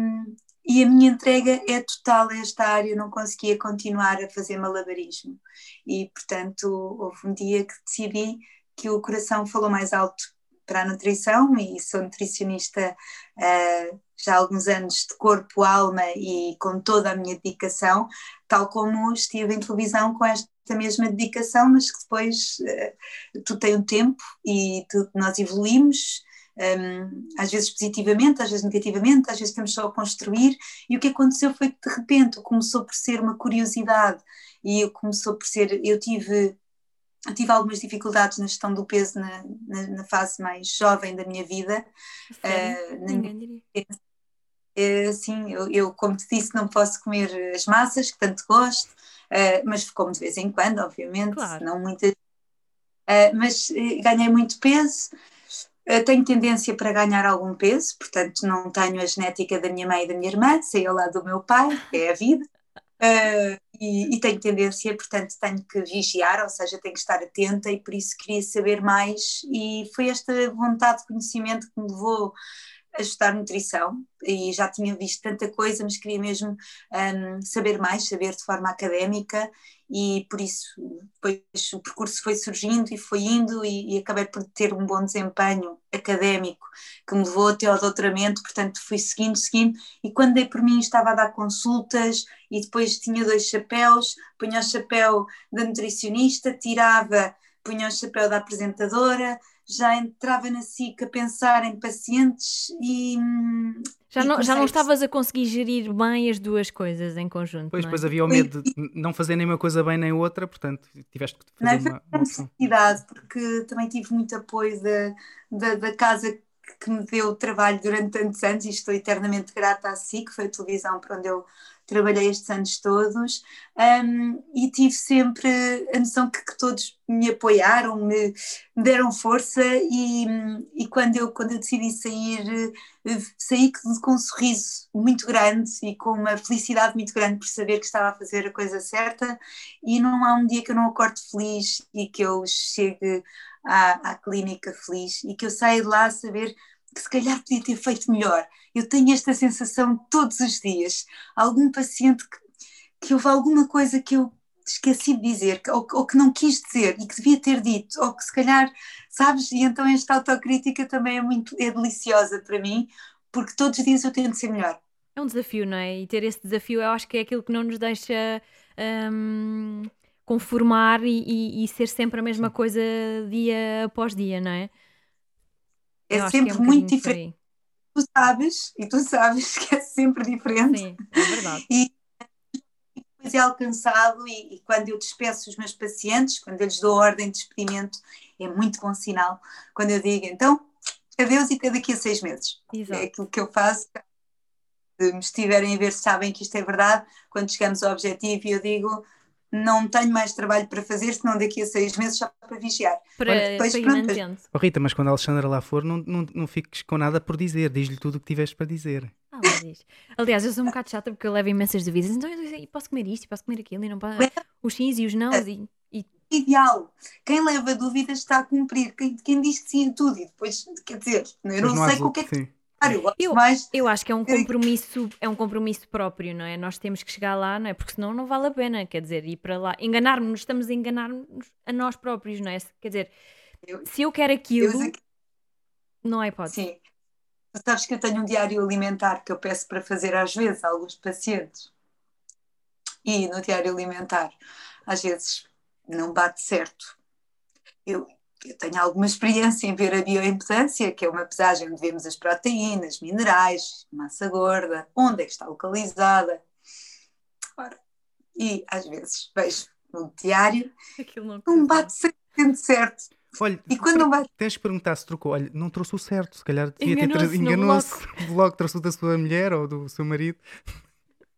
e a minha entrega é total a esta área, eu não conseguia continuar a fazer malabarismo. E, portanto, houve um dia que decidi que o coração falou mais alto para a nutrição e sou nutricionista uh, já há alguns anos de corpo, alma e com toda a minha dedicação, tal como estive em televisão com esta mesma dedicação, mas que depois uh, tudo tem um tempo e tudo, nós evoluímos um, às vezes positivamente, às vezes negativamente, às vezes estamos só a construir. E o que aconteceu foi que de repente começou por ser uma curiosidade e começou por ser. Eu tive. Eu tive algumas dificuldades na gestão do peso na, na, na fase mais jovem da minha vida. Uh, Ninguém diria. Uh, sim, eu, eu, como te disse, não posso comer as massas, que tanto gosto, uh, mas como de vez em quando, obviamente, claro. não muitas. Uh, mas ganhei muito peso, tenho tendência para ganhar algum peso, portanto não tenho a genética da minha mãe e da minha irmã, sei lado do meu pai, é a vida, uh, e, e, tenho tendência, portanto tenho que vigiar, ou seja, tenho que estar atenta e por isso queria saber mais. E foi esta vontade de conhecimento que me levou ajustar nutrição e já tinha visto tanta coisa, mas queria mesmo um, saber mais, saber de forma académica e por isso depois o percurso foi surgindo e foi indo e, e, acabei por ter um bom desempenho académico que me levou até ao doutoramento, portanto fui seguindo, seguindo e quando dei por mim estava a dar consultas e depois tinha dois chapéus, punha o chapéu da nutricionista, tirava, punha o chapéu da apresentadora, já entrava na SIC a pensar em pacientes e. Já não, já não estavas a conseguir gerir bem as duas coisas em conjunto. Pois, é? pois havia o medo de não fazer nem uma coisa bem nem outra, portanto tiveste que fazer não, uma, uma necessidade, porque também tive muito apoio da, da, da casa que me deu trabalho durante tantos anos e estou eternamente grata a si, que foi a televisão para onde eu trabalhei estes anos todos um, e tive sempre a noção que, que todos me apoiaram, me, me deram força e, e, quando, eu, quando eu decidi sair, saí com um sorriso muito grande e com uma felicidade muito grande por saber que estava a fazer a coisa certa. E não há um dia que eu não acorde feliz e que eu chegue à, à clínica feliz e que eu saia de lá a saber que se calhar podia ter feito melhor. Eu tenho esta sensação todos os dias. Algum paciente que, que houve alguma coisa que eu esqueci de dizer, ou, ou, que não quis dizer e que devia ter dito, ou que se calhar, sabes, e então esta autocrítica também é muito, é deliciosa para mim, porque todos os dias eu tento ser melhor. É um desafio, não é? E ter esse desafio eu acho que é aquilo que não nos deixa hum, conformar e, e, e, ser sempre a mesma coisa dia após dia, não é? É Eu sempre é um muito diferente. Tu sabes, e tu sabes que é sempre diferente. Sim, é verdade. E depois é alcançado, e, e, quando eu despeço os meus pacientes, quando eu lhes dou ordem de despedimento, é muito bom sinal. Quando eu digo, então, adeus e até daqui a seis meses. Exato. É aquilo que eu faço. Se me estiverem a ver, sabem que isto é verdade. Quando chegamos ao objetivo, eu digo não tenho mais trabalho para fazer, senão daqui a seis meses já para vigiar. Para, depois, para mantendo. Oh, Rita, mas quando a Alexandra lá for, não, não, não fiques com nada por dizer, diz-lhe tudo o que tiveste para dizer. Ah, diz. Aliás, eu sou um bocado chata porque eu levo imensas dúvidas, então eu posso comer isto, posso comer aquilo, e não posso... os sims e os não. E, e... Ideal. Quem leva dúvidas está a cumprir. Quem, quem diz que sim a tudo e depois, quer dizer, eu não, não sei o que é que. Sim. Eu, mais... eu acho que é um compromisso, é um compromisso próprio, não é? Nós temos que chegar lá, não é? Porque senão não vale a pena, quer dizer, ir para lá, enganar-nos, estamos a enganar-nos a nós próprios, não é? Quer dizer, eu, se eu quero aquilo, eu... não é hipótese. Sim. Tu sabes que eu tenho um diário alimentar que eu peço para fazer às vezes a alguns pacientes. E no diário alimentar, às vezes não bate certo. Eu, eu tenho alguma experiência em ver a bioimpedância, que é uma pesagem onde vemos as proteínas, minerais, massa gorda, onde é que está localizada. Ora, e às vezes vejo no diário, não, não bate sempre certo. Olha, e quando não bate... tens que perguntar se trocou. Olha, não trouxe o certo, se calhar devia enganou ter enganou-se. Logo trouxe o da sua mulher ou do seu marido.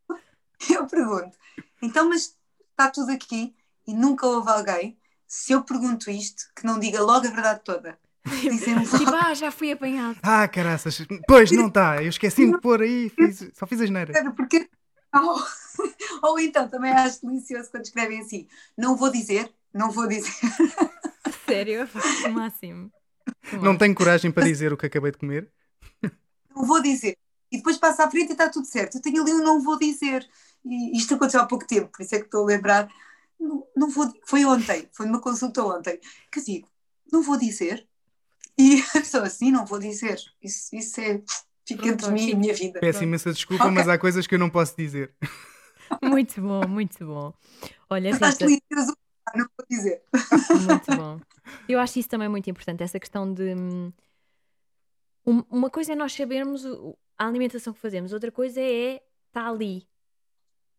Eu pergunto, então, mas está tudo aqui e nunca houve alguém se eu pergunto isto, que não diga logo a verdade toda. tipo, ah, já fui apanhado. Ah, caraças. Pois, não está. Eu esqueci-me de pôr aí. Fiz, só fiz a geneira. Porque... Ou, ou então, também acho delicioso quando escrevem assim: não vou dizer, não vou dizer. Sério? O máximo. Não tenho coragem para dizer o que acabei de comer? Não vou dizer. E depois passa à frente e está tudo certo. Eu tenho ali um não vou dizer. E isto aconteceu há pouco tempo, por isso é que estou a lembrar não, não vou, foi ontem, foi numa consulta ontem, que digo, não vou dizer. E a pessoa assim, não vou dizer. Isso, isso é, fica Pronto, entre mim e a minha vida. Peço imensa desculpa, okay. mas há coisas que eu não posso dizer. Muito bom, muito bom. Olha, Rita... não vou dizer. Muito bom. Eu acho isso também muito importante, essa questão de... Hum, uma coisa é nós sabermos a alimentação que fazemos, outra coisa é estar tá ali.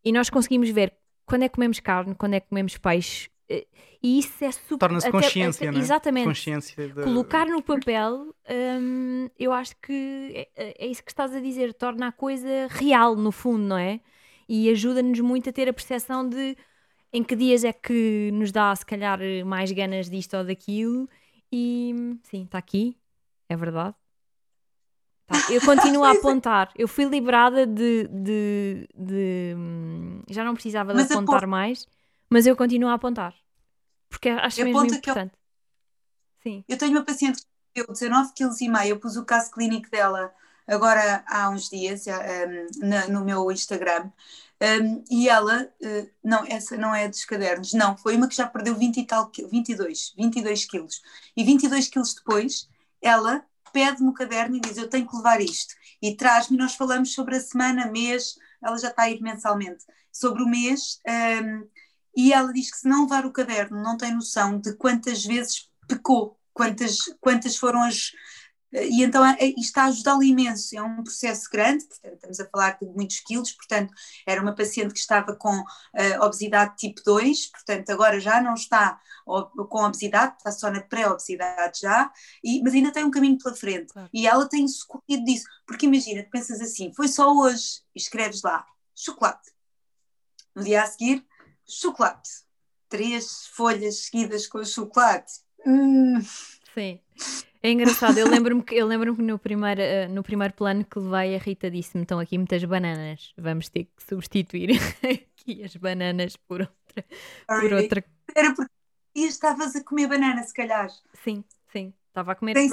E nós conseguimos ver quando é que comemos carne, quando é que comemos peixe. Eh, e isso é super. Torna-se consciência, até, é? Exatamente. Consciência de... Colocar no papel, hum, eu acho que é, é, é, isso que estás a dizer, torna a coisa real, no fundo, não é? E ajuda-nos muito a ter a percepção de em que dias é que nos dá, se calhar, mais ganas disto ou daquilo. E sim, está aqui, é verdade. Tá, eu continuo a apontar. Eu fui liberada de. de, de já não precisava de mas apontar aponta. mais, mas eu continuo a apontar. Porque acho mesmo importante. Eu... Sim. Eu tenho uma paciente que deu 19,5 kg. Eu pus o caso clínico dela agora há uns dias um, na, no meu Instagram. Um, e ela, uh, não, essa não é dos cadernos, não, foi uma que já perdeu 20 e tal, 22, 22 quilos. E 22 quilos depois, ela pede-me o caderno e diz: Eu tenho que levar isto. E traz-me, nós falamos sobre a semana, mês, ela já está a ir mensalmente, sobre o mês. Um, e ela diz que se não levar o caderno, não tem noção de quantas vezes pecou, quantas, quantas foram as, e então é, é, isto está a ajudá-lo imenso. É um processo grande, portanto, estamos a falar de muitos quilos. Portanto, era uma paciente que estava com uh, obesidade tipo 2, portanto, agora já não está com obesidade, está só na pré-obesidade já, e, mas ainda tem um caminho pela frente. Claro. E ela tem socorrido disso, porque imagina, tu pensas assim: foi só hoje, e escreves lá chocolate. No dia a seguir, chocolate. Três folhas seguidas com chocolate. Hum. Sim. É engraçado, eu lembro-me que, eu lembro que no, primeiro, uh, no primeiro plano que levei, a Rita disse-me: estão aqui muitas bananas, vamos ter que substituir aqui as bananas por outra. Por outra... Era porque estavas a comer banana, se calhar. Sim, sim, estava a comer. Tem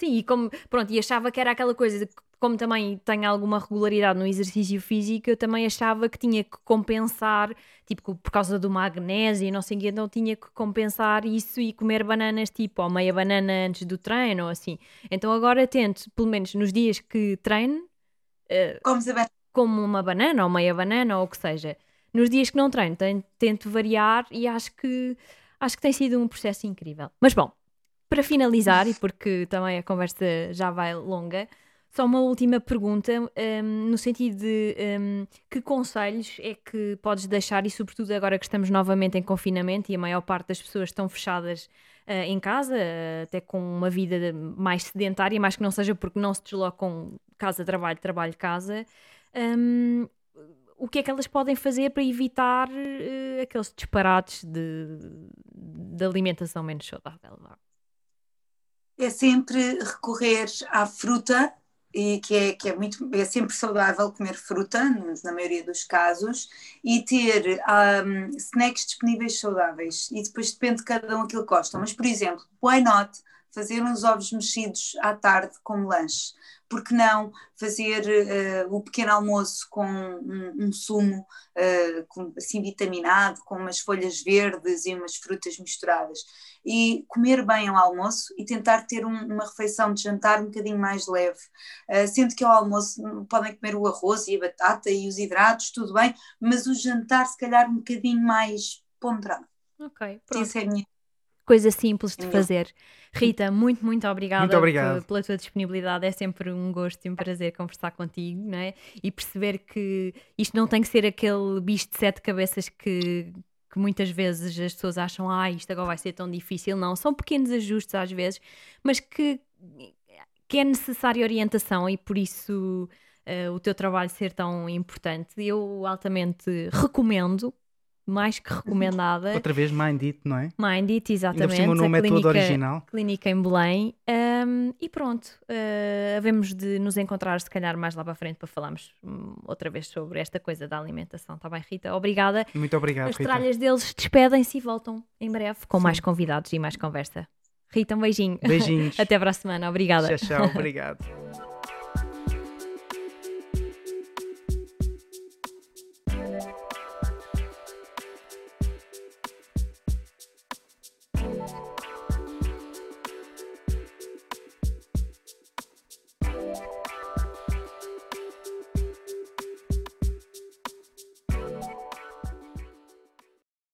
Sim, e como, pronto, e achava que era aquela coisa de como também tenho alguma regularidade no exercício físico, eu também achava que tinha que compensar, tipo, por causa do magnésio e não sei o que, então tinha que compensar isso e comer bananas, tipo, ou meia banana antes do treino, ou assim. Então agora tento, pelo menos nos dias que treino, uh, como uma banana ou meia banana ou o que seja. Nos dias que não treino, tento variar e acho que, acho que tem sido um processo incrível. Mas bom, para finalizar, e porque também a conversa já vai longa, só uma última pergunta, um, no sentido de um, que conselhos é que podes deixar, e sobretudo agora que estamos novamente em confinamento e a maior parte das pessoas estão fechadas uh, em casa, uh, até com uma vida mais sedentária, mais que não seja porque não se deslocam casa-trabalho, trabalho-casa. Um, o que é que elas podem fazer para evitar uh, aqueles disparates de, de alimentação menos saudável? É sempre recorrer à fruta e que é, que é muito é sempre saudável comer fruta na maioria dos casos e ter um, snacks disponíveis saudáveis. E depois depende de cada um aquilo que gosta. Mas por exemplo why not fazer uns ovos mexidos à tarde como lanche porque não fazer uh, o pequeno almoço com um, um sumo uh, com, assim vitaminado, com umas folhas verdes e umas frutas misturadas. E comer bem ao almoço e tentar ter um, uma refeição de jantar um bocadinho mais leve. Uh, sendo que ao almoço podem comer o arroz e a batata e os hidratos, tudo bem, mas o jantar se calhar um bocadinho mais ponderado. Ok, pronto. Isso é a minha coisa simples de fazer. Rita, muito, muito obrigada muito obrigado. pela tua disponibilidade. É sempre um gosto e um prazer conversar contigo, não é? E perceber que isto não tem que ser aquele bicho de sete cabeças que, que muitas vezes as pessoas acham, ah, isto agora vai ser tão difícil. Não, são pequenos ajustes às vezes, mas que, que é necessária orientação e por isso uh, o teu trabalho ser tão importante. Eu altamente recomendo mais que recomendada. Outra vez Mindit, não é? Mindit, exatamente. Ainda no método original. Clínica em Belém. Um, e pronto, uh, havemos de nos encontrar se calhar mais lá para frente para falarmos um, outra vez sobre esta coisa da alimentação. Está bem, Rita? Obrigada. Muito obrigado, As tralhas deles despedem-se e voltam em breve com Sim. mais convidados e mais conversa. Rita, um beijinho. Beijinhos. Até para a semana. Obrigada. Tchau, tchau. Obrigado.